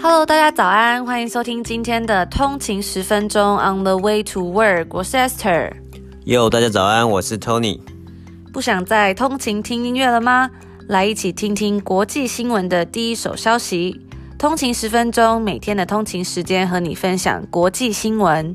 Hello，大家早安，欢迎收听今天的通勤十分钟 On the Way to Work，我是 Esther。Yo，大家早安，我是 Tony。不想再通勤听音乐了吗？来一起听听国际新闻的第一手消息。通勤十分钟，每天的通勤时间和你分享国际新闻。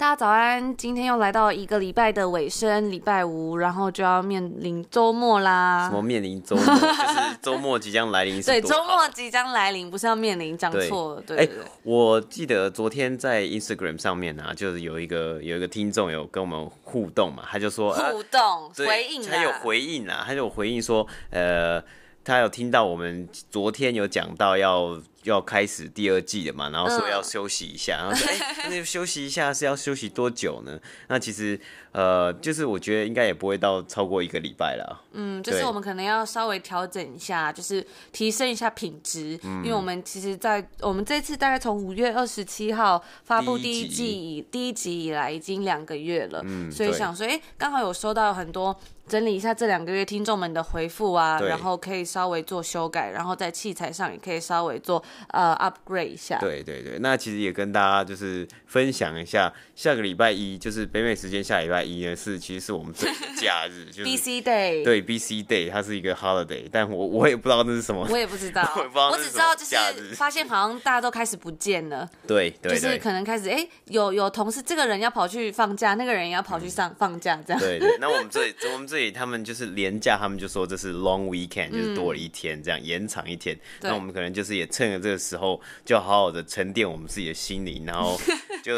大家早安！今天又来到一个礼拜的尾声，礼拜五，然后就要面临周末啦。什么面临周末？就是周末即将来临。对，周末即将来临，不是要面临，讲错了。对，对，对，欸，我记得昨天在 Instagram 上面啊，就是有一个有一个听众有跟我们互动嘛，他就说互动、啊、回应，他有回应啊，他就有回应说，呃，他有听到我们昨天有讲到要。要开始第二季了嘛，然后说要休息一下，嗯、然后说 哎，那、欸、休息一下是要休息多久呢？那其实呃，就是我觉得应该也不会到超过一个礼拜了。嗯，就是我们可能要稍微调整一下，就是提升一下品质，嗯、因为我们其实，在我们这次大概从五月二十七号发布第一季以第一集以来，已经两个月了，嗯，所以想说，哎，刚好有收到很多整理一下这两个月听众们的回复啊，然后可以稍微做修改，然后在器材上也可以稍微做。呃、uh，upgrade 一下。对对对，那其实也跟大家就是分享一下，下个礼拜一就是北美时间下礼拜一呢，是其实是我们自己的假日，就是 BC Day。对，BC Day 它是一个 holiday，但我我也不知道那是什么，我也不知道，我，不知道我只知道就是发现好像大家都开始不见了。对对，就是可能开始哎，有有同事这个人要跑去放假，那个人也要跑去上、嗯、放假这样。对对，那我们这里我们这里他们就是廉价，他们就说这是 long weekend，就是多了一天这样、嗯、延长一天。那我们可能就是也趁着这个时候，就好好的沉淀我们自己的心灵，然后 就。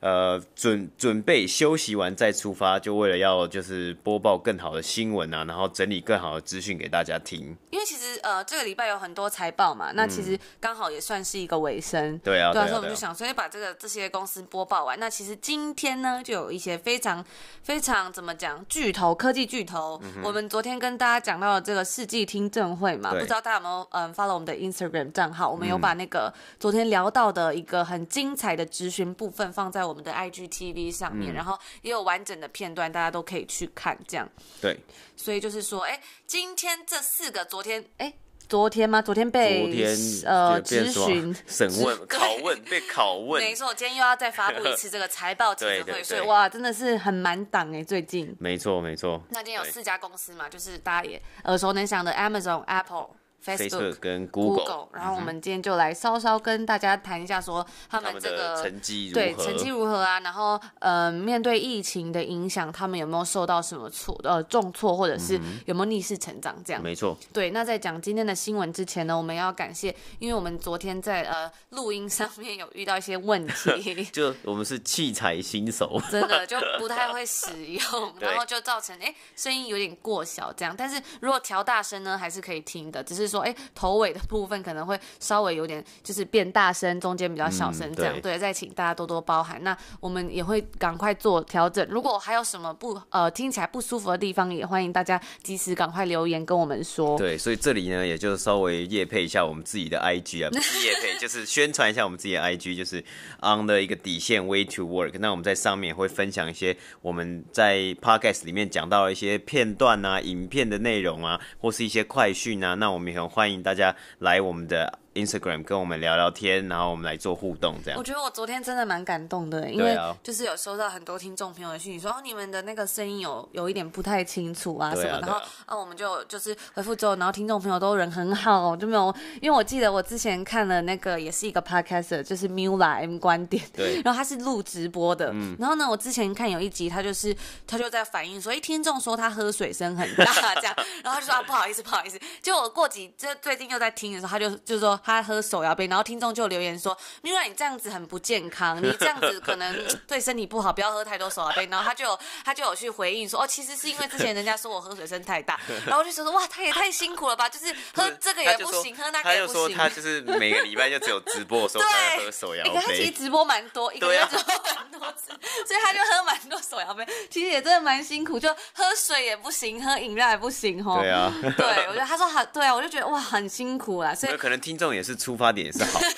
呃，准准备休息完再出发，就为了要就是播报更好的新闻啊，然后整理更好的资讯给大家听。因为其实呃，这个礼拜有很多财报嘛，那其实刚好也算是一个尾声。嗯。对啊，对啊，所以我们就想，所以把这个这些公司播报完。那其实今天呢，就有一些非常非常怎么讲巨头科技巨头。嗯、我们昨天跟大家讲到了这个世纪听证会嘛，不知道大家有没有嗯 follow 我们的 Instagram 账号？我们有把那个昨天聊到的一个很精彩的咨询部分放在我们的 IGTV 上面，嗯，然后也有完整的片段，大家都可以去看。这样对，所以就是说，哎，今天这四个，昨天，哎，昨天吗？昨天被昨天呃 质询、审问、拷问，被拷问。没错，今天又要再发布一次这个财报 记者会，对对对，所以哇，真的是很满档哎，最近。没错，没错。那今天有四家公司嘛，就是大家也耳熟能详的 Amazon、Apple。Facebook 跟 Google, Google，然后我们今天就来稍稍跟大家谈一下，说他们这个成绩对成绩如何啊？然后呃，面对疫情的影响，他们有没有受到什么挫呃重挫，或者是有没有逆势成长？这样、嗯、没错。对，那在讲今天的新闻之前呢，我们要感谢，因为我们昨天在呃录音上面有遇到一些问题，就我们是器材新手，真的就不太会使用，然后就造成哎声音有点过小这样。但是如果调大声呢，还是可以听的，只是说。说哎，头尾的部分可能会稍微有点，就是变大声，中间比较小声，这样、嗯、对，对。再请大家多多包涵。那我们也会赶快做调整。如果还有什么不呃听起来不舒服的地方，也欢迎大家及时赶快留言跟我们说。对，所以这里呢，也就稍微夜配一下我们自己的 IG 啊，不是业配，就是宣传一下我们自己的 IG，就是 on 的一个底线 way to work。那我们在上面会分享一些我们在 Podcast 里面讲到的一些片段啊、影片的内容啊，或是一些快讯啊。那我们欢迎大家来我们的。Instagram 跟我们聊聊天，然后我们来做互动，这样。我觉得我昨天真的蛮感动的，因为就是有收到很多听众朋友的讯息，说哦，你们的那个声音有有一点不太清楚啊什么，啊、然后啊，啊我们就就是回复之后，然后听众朋友都人很好，就没有，因为我记得我之前看了那个也是一个 Podcaster，就是 Mula M 观点，对，然后他是录直播的，嗯，然后呢，我之前看有一集，他就是他就在反映说，哎，听众说他喝水声很大 这样，然后他就说啊不好意思不好意思，就我过几这最近又在听的时候，他就就说。他喝手摇杯，然后听众就留言说：“因为你这样子很不健康，你这样子可能 对身体不好，不要喝太多手摇杯。”然后他就有他就有去回应说：“哦，其实是因为之前人家说我喝水声太大。”然后我就说：“哇，他也太辛苦了吧！就是喝这个也不行，喝那个也不行。”他就说他就是每个礼拜就只有直播的时候才喝手摇杯。他其实直播蛮多，一个月直播蛮多次，所以他就喝蛮多手摇杯。其实也真的蛮辛苦，就喝水也不行，喝饮料也不行，吼。对啊，对我觉得他说好，对啊，我就觉得哇，很辛苦啊。所以可能听众也是出发点也是好。对，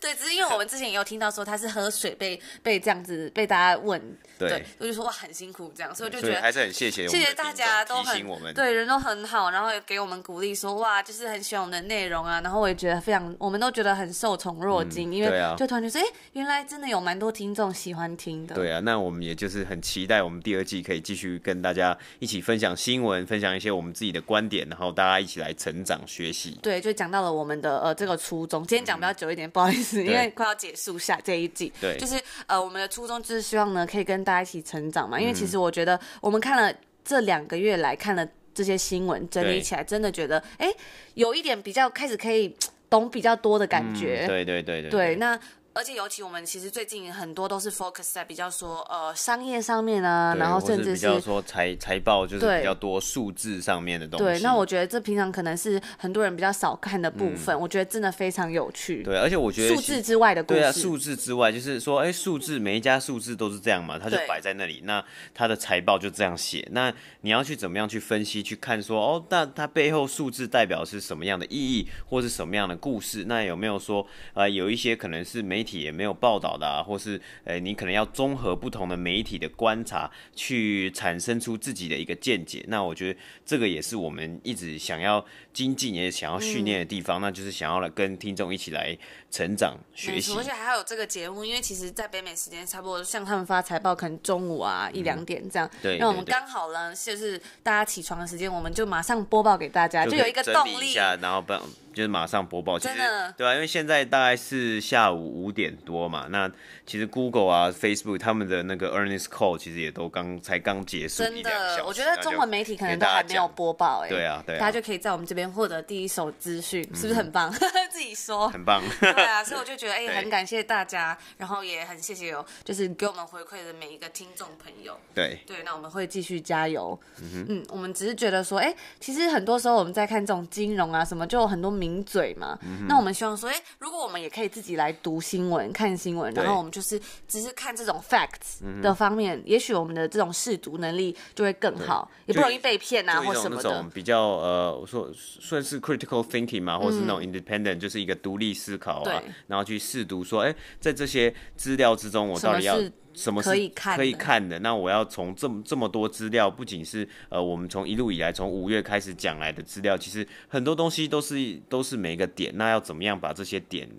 只是因为我们之前也有听到说他是喝水被被这样子被大家问，对，我就说哇很辛苦这样，所以我就觉得还是很谢谢谢谢大家都很我们对人都很好，然后也给我们鼓励说哇就是很喜欢我们的内容啊，然后我也觉得非常，我们都觉得很受宠若惊，因为就突然觉得哎原来真的有蛮多听众喜欢听的，对啊，那我们也就是很期待我们第二季可以继续跟大家一起分享新闻，分享一些我们自己的观点，然后大家一起来成长学习。对，就讲到了我们的呃这个初衷，今天讲比较久一点，嗯、不好意思，因为快要结束下这一季。对，就是呃我们的初衷就是希望呢可以跟大家一起成长嘛，因为其实我觉得我们看了这两个月来看了这些新闻，整理起来真的觉得哎有一点比较开始可以懂比较多的感觉。嗯、对对对对。对，那。而且尤其我们其实最近很多都是 focus 在比较说呃商业上面啊，然后甚至是比较说财财报就是比较多数字上面的东西。对，那我觉得这平常可能是很多人比较少看的部分，嗯、我觉得真的非常有趣。对，而且我觉得数字之外的故事，对啊，数字之外就是说，哎，数字每一家数字都是这样嘛，它就摆在那里，那它的财报就这样写。那你要去怎么样去分析去看说，哦，那它背后数字代表是什么样的意义，或是什么样的故事？那有没有说，呃，有一些可能是媒体也没有报道的啊，或是诶、你可能要综合不同的媒体的观察，去产生出自己的一个见解。那我觉得这个也是我们一直想要精进，也想要训练的地方，嗯、那就是想要来跟听众一起来成长学习。而且还有这个节目，因为其实，在北美时间差不多，像他们发财报可能中午啊、嗯、一两点这样，对，那我们刚好呢，就是大家起床的时间，我们就马上播报给大家，就有一个动力，然后不。就是马上播报，其实真的。对啊，因为现在大概是下午五点多嘛，那其实 Google 啊、Facebook 他们的那个 earnings call 其实也都刚才刚结束，真的，我觉得中文媒体可能都还没有播报，哎，对啊，对啊，大家就可以在我们这边获得第一手资讯，是不是很棒？自己说，很棒，对啊，所以我就觉得，哎，很感谢大家，然后也很谢谢有就是给我们回馈的每一个听众朋友，对，对，那我们会继续加油，嗯，我们只是觉得说，哎，其实很多时候我们在看这种金融啊什么，就有很多名嘴嘛。嗯、那我们希望说，哎、欸，如果我们也可以自己来读新闻、看新闻，然后我们就是只是看这种 facts 的方面，嗯、也许我们的这种试读能力就会更好，也不容易被骗啊或什么的。比较呃，我说算是 critical thinking 嘛，或是那种 independent，、嗯、就是一个独立思考啊，对然后去试读说，哎、欸，在这些资料之中，我到底要。什么是可以看可以看的？那我要从这么这么多资料，不仅是呃，我们从一路以来从五月开始讲来的资料，其实很多东西都是都是每一个点。那要怎么样把这些点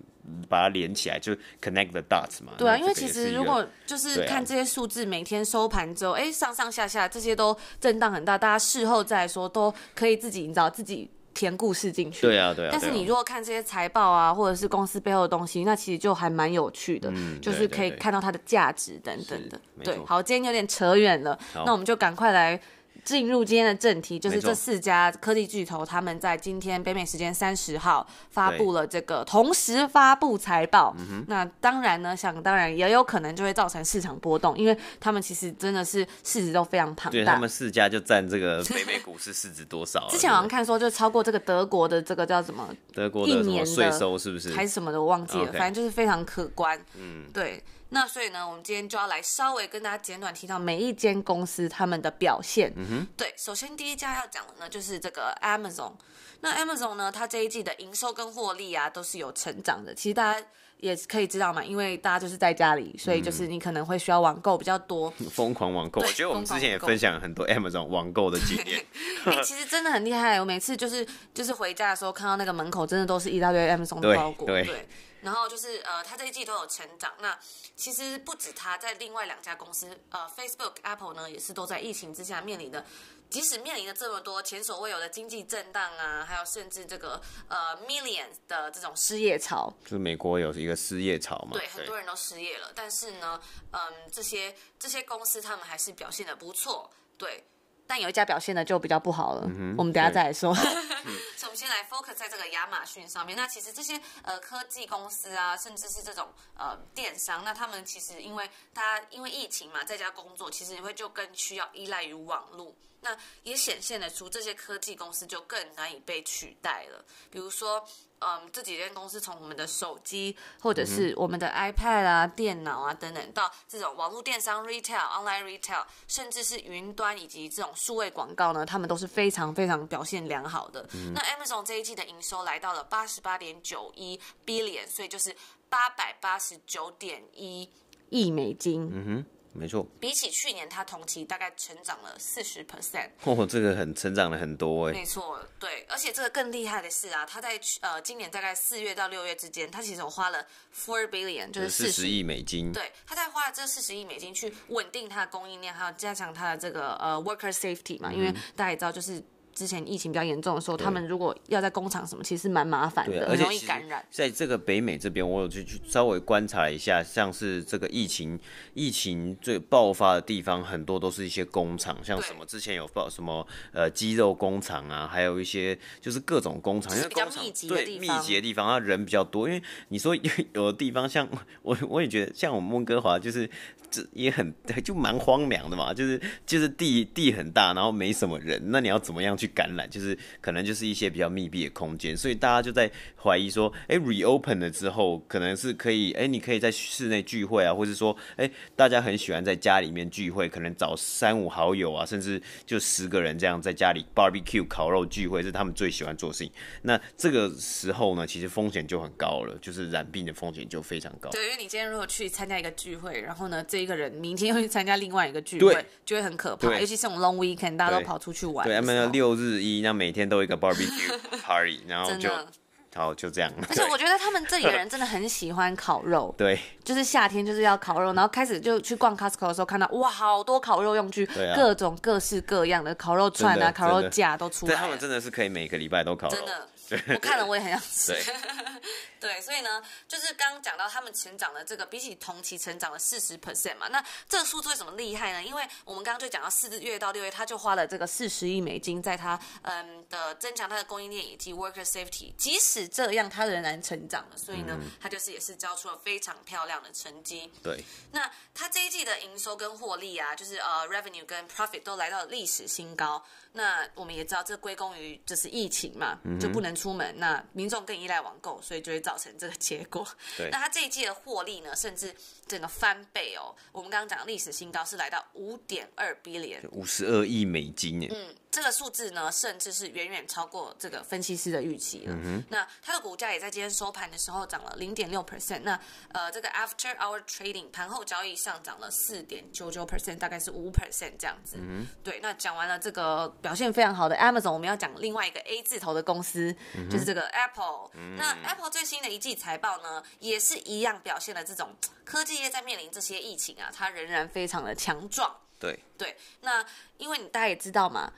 把它连起来，就 connect the dots 嘛？对啊，因为其实如果就是看这些数字，每天收盘之后，哎、啊，上上下下这些都震荡很大，大家事后再说都可以自己，你知道自己。填故事进去，对啊，对啊。但是你如果看这些财报啊，或者是公司背后的东西，那其实就还蛮有趣的，嗯、就是可以看到它的价值等等的。对，好，今天有点扯远了，那我们就赶快来。进入今天的正题，就是这四家科技巨头，他们在今天北美时间三十号发布了这个同时发布财报。对那当然呢，想当然也有可能就会造成市场波动，因为他们其实真的是市值都非常庞大。对，他们四家就占这个 北美股市市值多少？之前好像看说就超过这个德国的这个叫什么？德国的税收是不是？还是什么的？我忘记了，Okay. 反正就是非常可观。嗯，对。那所以呢，我们今天就要来稍微跟大家简短提到每一间公司他们的表现。嗯哼，对，首先第一家要讲的呢，就是这个 Amazon。那 Amazon 呢，它这一季的营收跟获利啊，都是有成长的。其实大家也可以知道嘛，因为大家就是在家里，所以就是你可能会需要网购比较多，疯狂网购。对我觉得我们之前也分享很多 Amazon 网购的经验。哎，其实真的很厉害。我每次就是就是回家的时候，看到那个门口真的都是一大堆 Amazon 的包裹。对。对然后就是呃，他这一季都有成长。那其实不止他，在另外两家公司，呃，Facebook、Apple 呢，也是都在疫情之下面临的，即使面临了这么多前所未有的经济震荡啊，还有甚至这个呃 millions 的这种失业潮。就是美国有一个失业潮嘛？对，很多人都失业了。但是呢，嗯，这些这些公司他们还是表现的不错。对。但有一家表现的就比较不好了，嗯、哼我们等下再来说。所以我们先来 focus 在这个亚马逊上面。那其实这些呃科技公司啊，甚至是这种呃电商，那他们其实因为大家因为疫情嘛，在家工作，其实也会就更需要依赖于网络。那也显现得出这些科技公司就更难以被取代了。比如说。嗯，这几间公司从我们的手机，或者是我们的 iPad 啊、嗯、电脑啊等等，到这种网络电商 retail、online retail，甚至是云端以及这种数位广告呢，他们都是非常非常表现良好的。嗯、那 Amazon 这一季的营收来到了八十八点九一 billion，所以就是八百八十九点一亿美金。嗯哼。没错，比起去年，它同期大概成长了四十 percent。哦，这个很成长了很多哎。没错，对，而且这个更厉害的是啊，它在呃今年大概四月到六月之间，它其实有花了 four billion，就是四十亿美金。对，它在花了这四十亿美金去稳定它的供应链，还有加强它的这个呃 worker safety 嘛，嗯、因为大家也知道就是。之前疫情比较严重的时候，他们如果要在工厂什么，其实蛮麻烦的，很容易感染。在这个北美这边，我有去去稍微观察一下，像是这个疫情疫情最爆发的地方，很多都是一些工厂，像什么之前有报什么呃鸡肉工厂啊，还有一些就是各种工厂，因为工厂对密集的地方，它人比较多。因为你说有有的地方像 我我也觉得像我们温哥华就是。这也很就蛮荒凉的嘛，就是就是地地很大，然后没什么人，那你要怎么样去感染？就是可能就是一些比较密闭的空间，所以大家就在怀疑说，哎，reopen 了之后，可能是可以，哎，你可以在室内聚会啊，或者说，哎，大家很喜欢在家里面聚会，可能找三五好友啊，甚至就十个人这样在家里 barbecue 烤肉聚会，是他们最喜欢做的事情。那这个时候呢，其实风险就很高了，就是染病的风险就非常高。对，因为你今天如果去参加一个聚会，然后呢，这一个人明天又去参加另外一个聚会，就会很可怕。尤其是这种 long weekend，大家都跑出去玩。对，他们要六日一，那每天都有一个 barbecue party，然后就，好就这样。而且我觉得他们这里的人真的很喜欢烤肉。对，就是夏天就是要烤肉，然后开始就去逛 Costco 的时候，看到哇，好多烤肉用具，各种各式各样的烤肉串啊、烤肉架都出来。对，他们真的是可以每个礼拜都烤肉。真的。我看了，我也很想吃。对，所以呢，就是刚刚讲到他们成长的这个，比起同期成长了四十 percent 嘛。那这个数字为什么厉害呢？因为我们刚刚就讲到四月到六月，他就花了这个四十亿美金，在他嗯的增强他的供应链以及 worker safety。即使这样，他仍然成长了。所以呢，他就是也是交出了非常漂亮的成绩。对。那他这一季的营收跟获利啊，就是呃 revenue 跟 profit 都来到了历史新高。那我们也知道，这归功于就是疫情嘛，就不能出门，那民众更依赖网购，所以就会造成这个结果。对，那他这一季的获利呢，甚至整个翻倍哦。我们刚刚讲的历史新高是来到五点二 billion，五十二亿美金耶。嗯。这个数字呢，甚至是远远超过这个分析师的预期了。嗯、那它的股价也在今天收盘的时候涨了零点六 percent。那呃，这个 after hour trading 盘后交易上涨了四点九九 percent，大概是五 percent 这样子。嗯、对，那讲完了这个表现非常好的 Amazon，我们要讲另外一个 A 字头的公司，嗯、就是这个 Apple。嗯、那 Apple 最新的一季财报呢，也是一样表现了这种科技业在面临这些疫情啊，它仍然非常的强壮。对对，那因为你大家也知道嘛。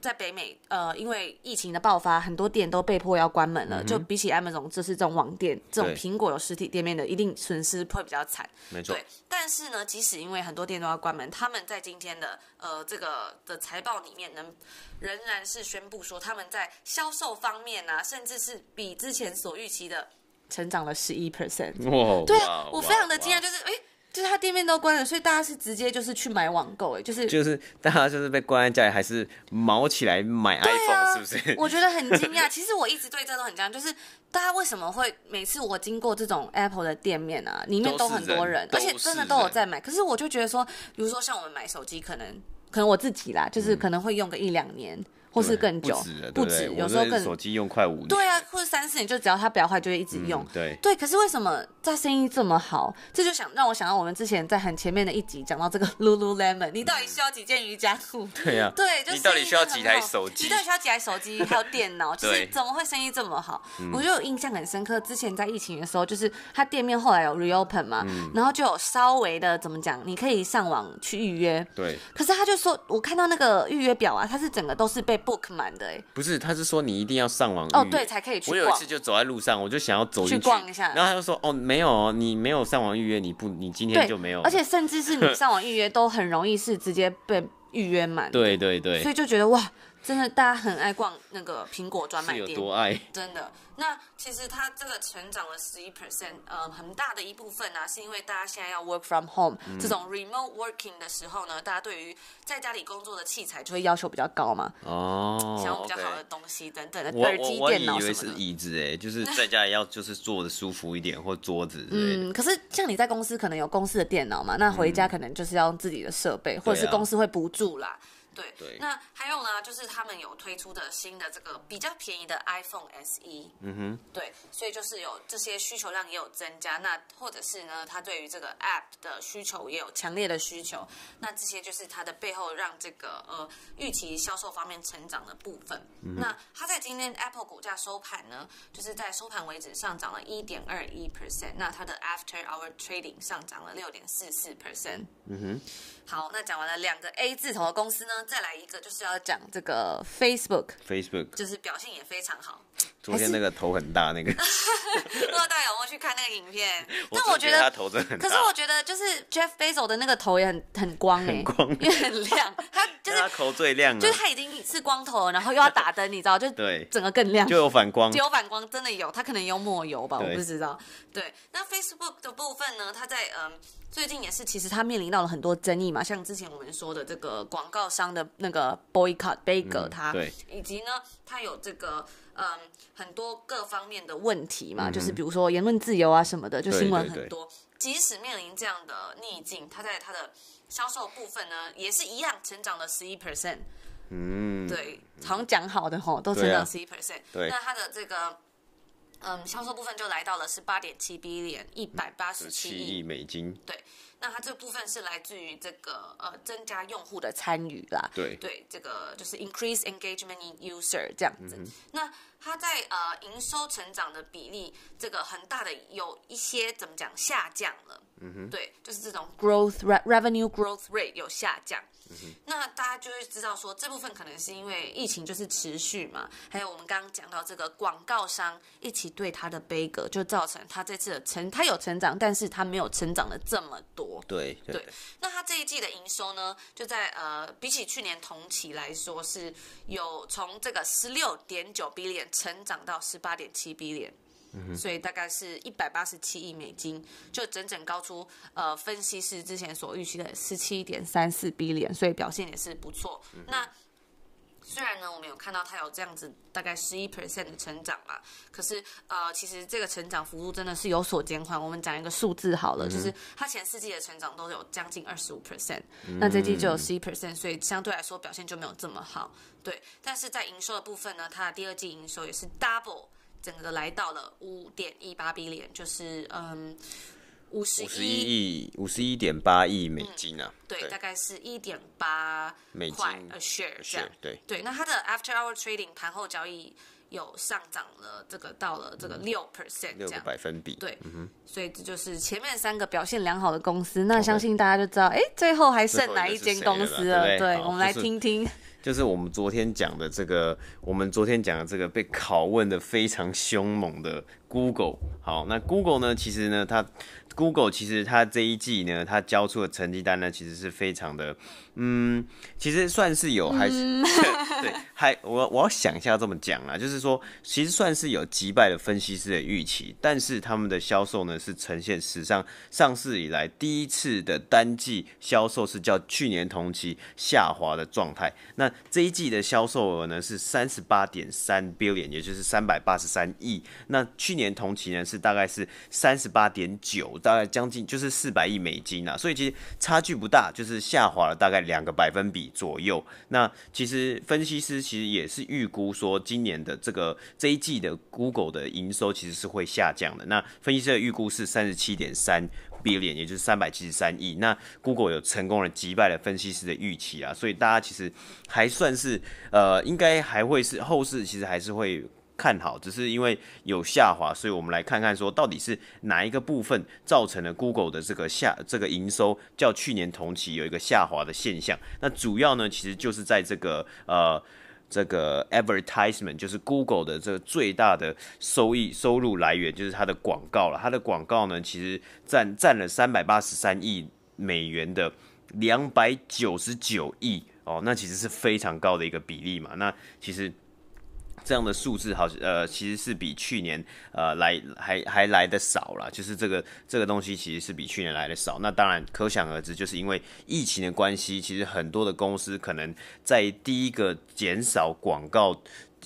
在北美，呃，因为疫情的爆发，很多店都被迫要关门了。嗯、就比起 Amazon，就是这种网店，这种苹果有实体店面的，一定损失会比较惨。没错。对，但是呢，即使因为很多店都要关门，他们在今天的呃这个的财报里面能，仍然是宣布说他们在销售方面啊，甚至是比之前所预期的成长了十一 percent。哇！对啊，我非常的惊讶，就是哎。就是他店面都关了，所以大家是直接就是去买网购，哎，就是就是大家就是被关在家里，还是毛起来买 iPhone，啊，是不是？我觉得很惊讶。其实我一直对这都很惊讶，就是大家为什么会每次我经过这种 Apple 的店面啊，里面都很多人，人而且真的都有在买。可是我就觉得说，比如说像我们买手机，可能可能我自己啦，就是可能会用个一两年。嗯或是更久，不止，有时候更手机用快五年。对啊，或者三四年，就只要它不要坏，就会一直用。对对，可是为什么它生意这么好？这就想让我想到我们之前在很前面的一集讲到这个 Lululemon，你到底需要几件瑜伽裤？对呀，对，就你到底需要几台手机？你到底需要几台手机？还有电脑？就是怎么会生意这么好？我就印象很深刻，之前在疫情的时候，就是他店面后来有 reopen 嘛，然后就有稍微的怎么讲，你可以上网去预约。对。可是他就说，我看到那个预约表啊，它是整个都是被 book 满的，哎。不是，他是说你一定要上网哦，对，才可以去。我有一次就走在路上，我就想要走去逛一下，然后他就说哦，没有，你没有上网预约，你不，你今天就没有。而且甚至是你上网预约都很容易是直接被预约满。对对对。所以就觉得哇，真的大家很爱逛那个苹果专卖店，有多爱？真的。那其实它这个成长了十一 percent，呃，很大的一部分呢、啊，是因为大家现在要 work from home，、嗯、这种 remote working 的时候呢，大家对于在家里工作的器材就会要求比较高嘛。哦。想要比较好的东西等等的，耳机、电脑什么的。我我以为是椅子哎，就是在家里要就是坐的舒服一点，或桌子。嗯，可是像你在公司可能有公司的电脑嘛，那回家可能就是要用自己的设备，嗯、或者是公司会补助啦。对对。那还有呢，就是他们有推出的新的这个比较便宜的 iPhone SE。嗯哼。对，所以就是有这些需求量也有增加。那或者是呢，它对于这个 App 的需求也有强烈的需求。那这些就是它的背后让这个呃预期销售方面成长的部分。嗯、那它在今天 Apple 股价收盘呢，就是在收盘为止上涨了一点二一 percent。那它的 After Hour Trading 上涨了六点四四 percent。嗯哼。好，那讲完了两个 A 字头的公司呢，再来一个就是要讲这个 Facebook。Facebook 就是表现也非常好。昨天那个头很大那个，不知道大家有没有去看那个影片？但我觉得他头真的很大。可是我觉得就是 Jeff Bezos 的那个头也很很光哎，很光，因为很亮。他就是他头最亮，就是他已经是光头了，然后又要打灯，你知道，就 对，整个更亮，就有反光，就有反光，真的有。他可能有抹油吧，我不知道。对，那 Facebook 的部分呢？他在嗯。最近也是，其实他面临到了很多争议嘛，像之前我们说的这个广告商的那个 boycott Bagel，他、嗯，对，以及呢，他有这个嗯很多各方面的问题嘛，嗯、就是比如说言论自由啊什么的，就新闻很多。对对对，即使面临这样的逆境，他在他的销售部分呢，也是一样成长了十一 percent。嗯，对，好像讲好的吼，都成长十一 percent。对，那他的这个。嗯，销售部分就来到了十八点七 billion，一百八十七亿美金。对，那它这部分是来自于这个呃增加用户的参与啦。对对，这个就是 increase engagement in user 这样子。嗯、那它在呃营收成长的比例，这个很大的有一些怎么讲下降了。嗯哼，对，就是这种 growth revenue growth rate 有下降。嗯、那大家就会知道说，这部分可能是因为疫情就是持续嘛，还有我们刚刚讲到这个广告商一起对它的杯葛，就造成它这次的成，它有成长，但是它没有成长的这么多。对对，对。那它这一季的营收呢，就在呃比起去年同期来说，是有从这个十六点九 billion 成长到十八点七 billion。所以大概是一百八十七亿美金，就整整高出呃分析师之前所预期的十七点三四 billion，所以表现也是不错。嗯、那虽然呢，我们有看到它有这样子大概十一 percent 的成长嘛，可是呃，其实这个成长幅度真的是有所减缓。我们讲一个数字好了，嗯、就是它前四季的成长都有将近二十五 percent，那这季就有十一 percent，所以相对来说表现就没有这么好。对，但是在营收的部分呢，它的第二季营收也是 double。整个来到了五点一八 billion，就是嗯五十一亿五十一点八亿美金啊，嗯、对，对，大概是一点八美金。a share 这样，对。对。那它的 after hour trading 盘后交易有上涨了，这个到了这个六 percent 六个百分比，对，嗯哼。所以这就是前面三个表现良好的公司，那相信大家就知道，哎，最后还剩哪一间公司了？对，对，我们来听听。就是就是我们昨天讲的这个，我们昨天讲的这个被拷问的非常凶猛的 Google。好，那 Google 呢，其实呢，它 Google 其实它这一季呢，它交出的成绩单呢，其实是非常的。嗯，其实算是有，还是、嗯、对，还我我要想一下这么讲啊，就是说，其实算是有击败了分析师的预期，但是他们的销售呢是呈现史上上市以来第一次的单季销售是较去年同期下滑的状态。那这一季的销售额呢是三十八点三 billion，也就是三百八十三亿。那去年年同期呢是大概是三十八点九，大概将近就是四百亿美金啊，所以其实差距不大，就是下滑了大概。两个百分比左右。那其实分析师其实也是预估说，今年的这个这一季的 Google 的营收其实是会下降的。那分析师的预估是三十七点三 billion，也就是三百七十三亿。那 Google 有成功的击败了分析师的预期啊，所以大家其实还算是呃，应该还会是后市其实还是会。看好，只是因为有下滑，所以我们来看看说，到底是哪一个部分造成了 Google 的这个下这个营收较去年同期有一个下滑的现象。那主要呢，其实就是在这个呃这个 advertisement，就是 Google 的这个最大的收益收入来源，就是它的广告了。它的广告呢，其实占占了三百八十三亿美元的两百九十九亿哦，那其实是非常高的一个比例嘛。那其实。这样的数字好，呃，其实是比去年呃来还还来的少了，就是这个这个东西其实是比去年来的少。那当然可想而知，就是因为疫情的关系，其实很多的公司可能在第一个减少广告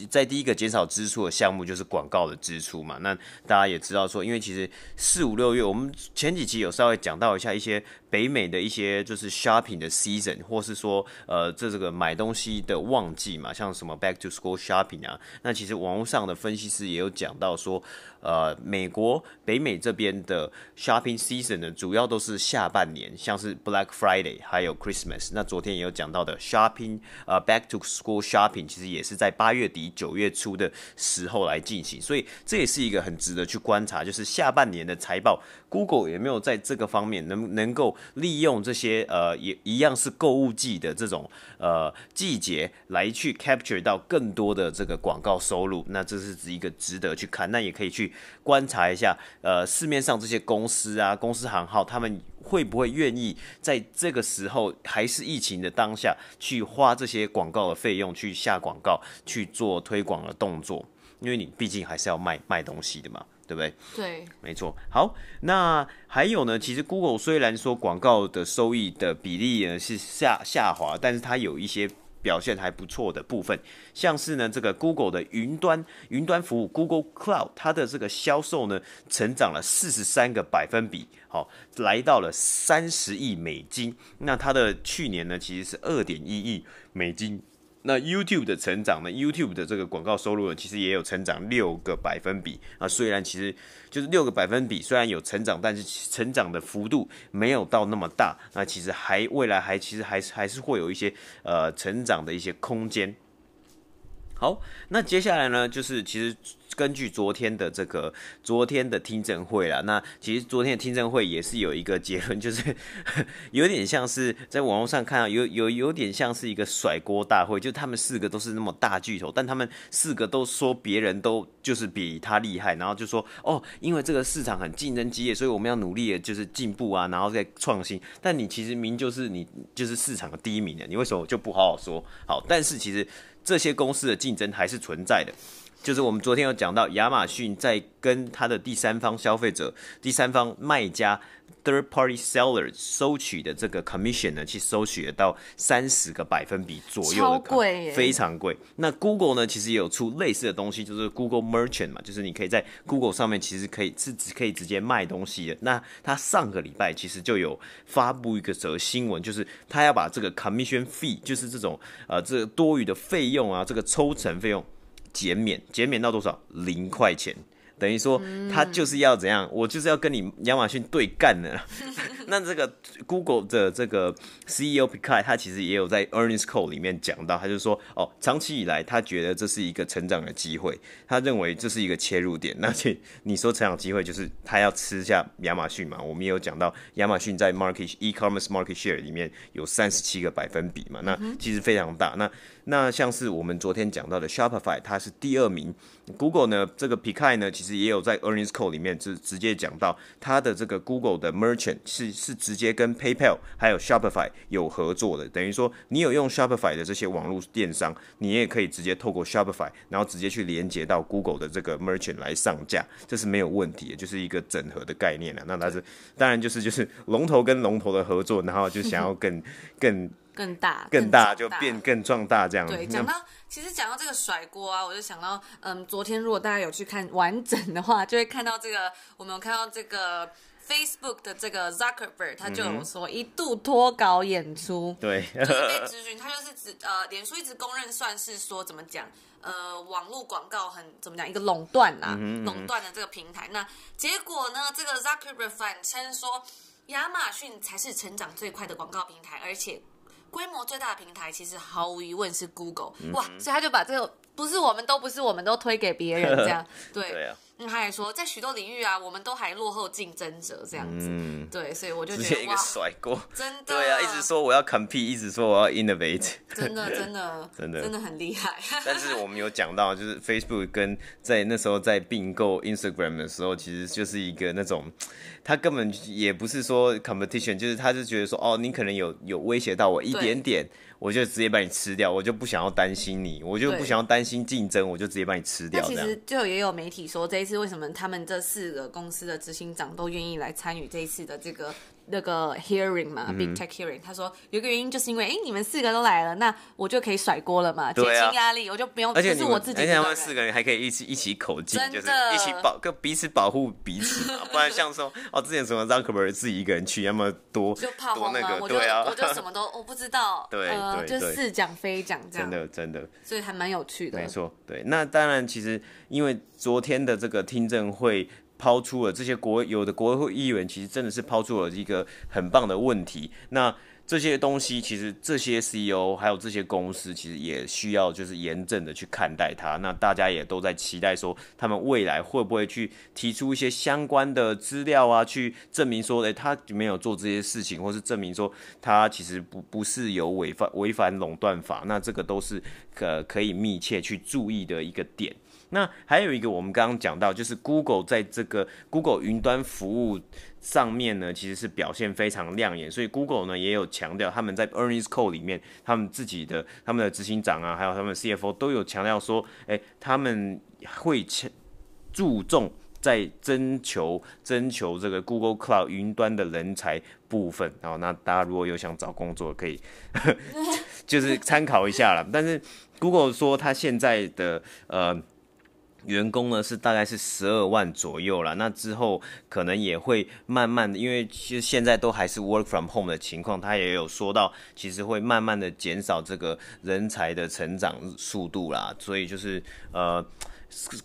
在第一个减少支出的项目就是广告的支出嘛。那大家也知道说，因为其实四五六月，我们前几期有稍微讲到一下一些北美的一些就是 shopping 的 season，或是说呃这这个买东西的旺季嘛，像什么 back to school shopping 啊。那其实网络上的分析师也有讲到说。呃，美国北美这边的 shopping season 呢，主要都是下半年，像是 Black Friday 还有 Christmas。那昨天也有讲到的 shopping，呃，back to school shopping，其实也是在八月底九月初的时候来进行，所以这也是一个很值得去观察，就是下半年的财报，Google 有没有在这个方面能能够利用这些呃也一样是购物季的这种呃季节来去 capture 到更多的这个广告收入，那这是一个值得去看，那也可以去。观察一下，呃，市面上这些公司啊，公司行号，他们会不会愿意在这个时候，还是疫情的当下，去花这些广告的费用，去下广告，去做推广的动作？因为你毕竟还是要卖卖东西的嘛，对不对？对，没错。好，那还有呢，其实 Google 虽然说广告的收益的比例呢是下下滑，但是它有一些。表现还不错的部分，像是呢这个 Google 的云端云端服务 Google Cloud，它的这个销售呢成长了四十三个百分比，好，来到了三十亿美金。那它的去年呢其实是二点一亿美金。那 YouTube 的成长呢？YouTube 的这个广告收入呢，其实也有成长六个百分比啊。虽然其实就是六个百分比，虽然有成长，但是成长的幅度没有到那么大。那其实还未来还其实还是还是会有一些呃成长的一些空间。好，那接下来呢，就是其实。根据昨天的这个昨天的听证会啦，那其实昨天的听证会也是有一个结论，就是有点像是在网络上看到有有有点像是一个甩锅大会，就他们四个都是那么大巨头，但他们四个都说别人都就是比他厉害，然后就说哦，因为这个市场很竞争激烈，所以我们要努力的就是进步啊，然后再创新。但你其实明就是你就是市场的第一名的，你为什么就不好好说好？但是其实这些公司的竞争还是存在的。就是我们昨天有讲到，亚马逊在跟他的第三方消费者、第三方卖家 （third party seller） 收取的这个 commission 呢，去收取到三十个百分比左右的，超贵，非常贵。那 Google 呢，其实也有出类似的东西，就是 Google Merchant 嘛，就是你可以在 Google 上面其实可以是只可以直接卖东西的。那他上个礼拜其实就有发布一个则新闻，就是他要把这个 commission fee，就是这种呃这个多余的费用啊，这个抽成费用。减免，减免到多少？零块钱。等于说，他就是要怎样？我就是要跟你亚马逊对干的。那这个 Google 的这个 CEO Pichai 他其实也有在 Earnings Call 里面讲到，他就说，哦，长期以来他觉得这是一个成长的机会，他认为这是一个切入点。那且你说成长机会就是他要吃下亚马逊嘛？我们也有讲到亚马逊在 Market E-commerce Market Share 里面有三十七个百分比嘛？那其实非常大。那那像是我们昨天讲到的 Shopify，它是第二名。Google 呢，这个 Pichai 呢，其实其实也有在 Earnings Call 里面直直接讲到，它的这个 Google 的 Merchant 是是直接跟 PayPal 还有 Shopify 有合作的，等于说你有用 Shopify 的这些网络电商，你也可以直接透过 Shopify，然后直接去连接到 Google 的这个 Merchant 来上架，这是没有问题的，就是一个整合的概念了。那它是当然就是就是龙头跟龙头的合作，然后就想要更 更。更大，更大就变更壮大这样。对，讲到其实讲到这个甩锅啊，我就想到，嗯，昨天如果大家有去看完整的话，就会看到这个，我们有看到这个 Facebook 的这个 Zuckerberg，他就有说一度脱稿演出，对，就是被质询，他就是指呃，脸书一直公认算是说怎么讲，呃，网络广告很怎么讲一个垄断啦，垄断的这个平台。那结果呢，这个 Zuckerberg 反称说，亚马逊才是成长最快的广告平台，而且。规模最大的平台其实毫无疑问是 Google，哇，所以他就把这个不是我们都不是我们都推给别人这样，对。对啊那他还说，在许多领域啊，我们都还落后竞争者这样子。嗯，对，所以我就觉得一个甩锅，真的。对啊，一直说我要 compete，一直说我要 innovate，真的，真的，真的，真的很厉害。但是我们有讲到，就是 Facebook 跟在那时候在并购 Instagram 的时候，其实就是一个那种，他根本也不是说 competition，就是他就觉得说，哦，你可能有有威胁到我一点点。我就直接把你吃掉，我就不想要担心你，我就不想要担心竞争，我就直接把你吃掉。那其实就也有媒体说，这是为什么他们这四个公司的执行长都愿意来参与这一次的这个那个 hearing 嘛、嗯、，big tech hearing，他说有个原因就是因为，哎，你们四个都来了，那我就可以甩锅了嘛，减轻压力，我就不用，而且是我自己，而且他们四个人还可以一起一起口径，就是一起保，跟彼此保护彼此嘛，不然像说哦，之前什么 Zuckerberg 自己一个人去，那么多就怕慌那个，对啊，我就什么都我 不知道，对，呃、就似讲非讲这样，真的真的，所以还蛮有趣的，没错，对，那当然其实因为昨天的这个听证会。抛出了这些国有的国会议员，其实真的是抛出了一个很棒的问题。那这些东西，其实这些 CEO 还有这些公司，其实也需要就是严正的去看待它。那大家也都在期待说，他们未来会不会去提出一些相关的资料啊，去证明说，诶，他没有做这些事情，或是证明说他其实不不是有违反违反垄断法。那这个都是可可以密切去注意的一个点。那还有一个，我们刚刚讲到，就是 Google 在这个 Google 云端服务上面呢，其实是表现非常亮眼。所以 Google 呢也有强调，他们在 Earnings Call 里面，他们自己的他们的执行长啊，还有他们 CFO 都有强调说，哎，他们会强注重在征求征求这个 Google Cloud 云端的人才部分。然后，那大家如果有想找工作，可以 就是参考一下了。但是 Google 说，他现在的呃。员工呢是大概是十二万左右啦，那之后可能也会慢慢的，因为其实现在都还是 work from home 的情况，他也有说到，其实会慢慢的减少这个人才的成长速度啦，所以就是呃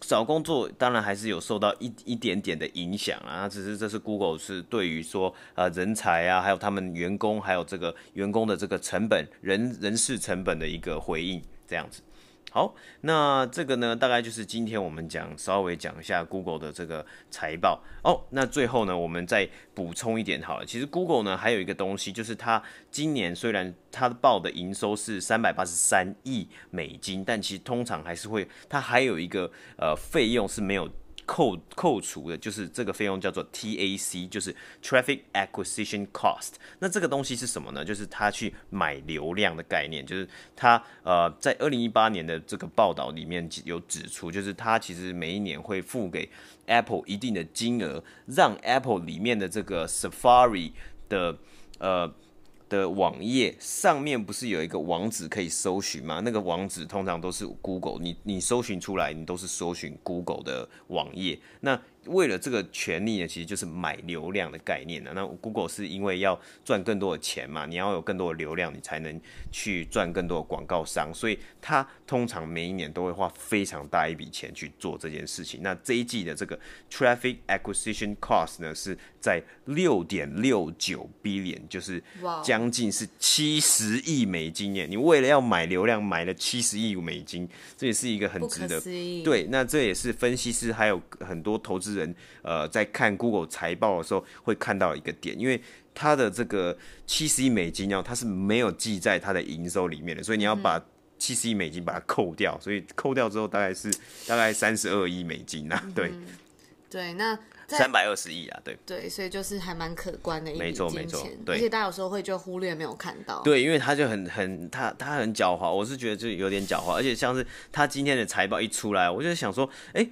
找工作当然还是有受到一一点点的影响啊，只是这是 Google 是对于说呃人才啊，还有他们员工，还有这个员工的这个成本人人事成本的一个回应这样子。好，那这个呢，大概就是今天我们讲稍微讲一下 Google 的这个财报哦。那最后呢，我们再补充一点好了。其实 Google 呢还有一个东西，就是它今年虽然它报的营收是三百八十三亿美金，但其实通常还是会，它还有一个呃费用是没有。扣扣除的就是这个费用叫做 TAC，就是 Traffic Acquisition Cost。那这个东西是什么呢？就是他去买流量的概念。就是他呃在二零一八年的这个报道里面有指出，就是他其实每一年会付给 Apple 一定的金额，让 Apple 里面的这个 Safari 的呃。的网页上面不是有一个网址可以搜寻吗？那个网址通常都是 Google，你你搜寻出来，你都是搜寻 Google 的网页。那为了这个权利呢，其实就是买流量的概念呢。那 Google 是因为要赚更多的钱嘛，你要有更多的流量，你才能去赚更多的广告商，所以它通常每一年都会花非常大一笔钱去做这件事情。那这一季的这个 Traffic Acquisition Cost 呢，是在六点六九 billion，就是将近是七十亿美金耶。你为了要买流量，买了七十亿美金，这也是一个很值得。对，那这也是分析师还有很多投资人呃，在看 Google 财报的时候会看到一个点，因为它的这个七十亿美金哦，它是没有记在它的营收里面的，所以你要把七十亿美金把它扣掉，所以扣掉之后大概是大概三十二亿美金呐、啊，对，对，那。三百二十亿啊，对对，所以就是还蛮可观的一笔金钱，没错没错，对，而且大家有时候会就忽略没有看到，对，因为他就很很他他很狡猾，我是觉得就有点狡猾，而且像是他今天的财报一出来，我就想说，哎，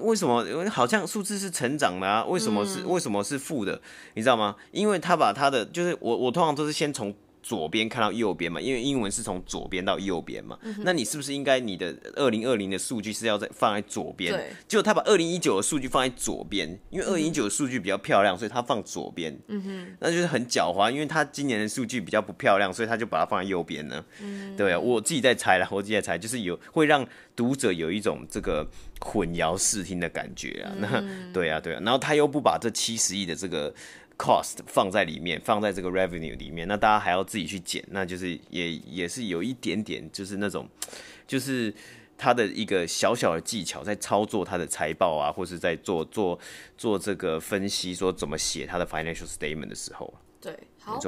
为什么好像数字是成长的啊？为什么是、嗯、为什么是负的？你知道吗？因为他把他的就是我我通常都是先从。左边看到右边嘛，因为英文是从左边到右边嘛、嗯。那你是不是应该你的二零二零的数据是要在放在左边？对。结果他把二零一九的数据放在左边，因为二零一九的数据比较漂亮，所以他放左边。嗯哼。那就是很狡猾，因为他今年的数据比较不漂亮，所以他就把它放在右边呢。嗯。对啊，我自己在猜啦，我自己在猜，就是有会让读者有一种这个混淆视听的感觉啊。那、嗯、对啊，对啊，然后他又不把这七十亿的这个。Cost 放在里面，放在这个 revenue 里面，那大家还要自己去减，那就是也也是有一点点，就是那种，就是他的一个小小的技巧，在操作他的财报啊，或是在做做做这个分析，说怎么写他的 financial statement 的时候。对，好，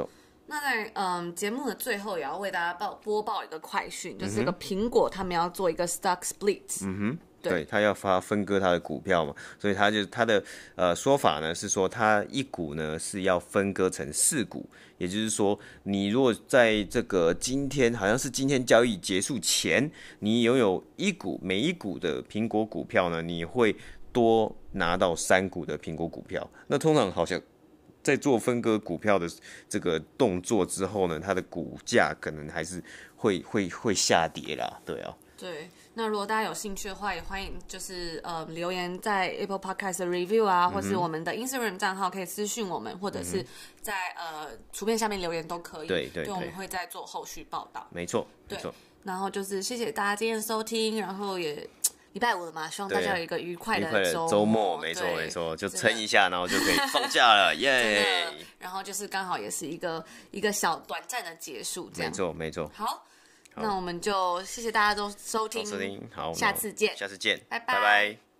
那在嗯节目的最后，也要为大家报播报一个快讯，就是这个苹果他们要做一个 stock split。嗯哼。对，他要发分割他的股票嘛，所以他就他的呃说法呢是说，他一股呢是要分割成四股，也就是说，你如果在这个今天好像是今天交易结束前，你拥有一股每一股的苹果股票呢，你会多拿到三股的苹果股票。那通常好像在做分割股票的这个动作之后呢，它的股价可能还是会会会下跌啦，对啊。对，那如果大家有兴趣的话，也欢迎就是呃留言在 Apple Podcast 的 review 啊，嗯、或是我们的 Instagram 账号可以私信我们，或者是在、嗯、呃图片下面留言都可以。对对对，对，我们会再做后续报道。没错，没错。然后就是谢谢大家今天的收听，然后也。礼拜五了嘛，希望大家有一个愉快的周末。没错没错，就撑一下，然后就可以 放假了，耶！yeah! 然后就是刚好也是一个一个小短暂的结束，这样。没错没错。好，那我们就谢谢大家都收听，收听，好，下次见，下次见，拜拜。拜拜。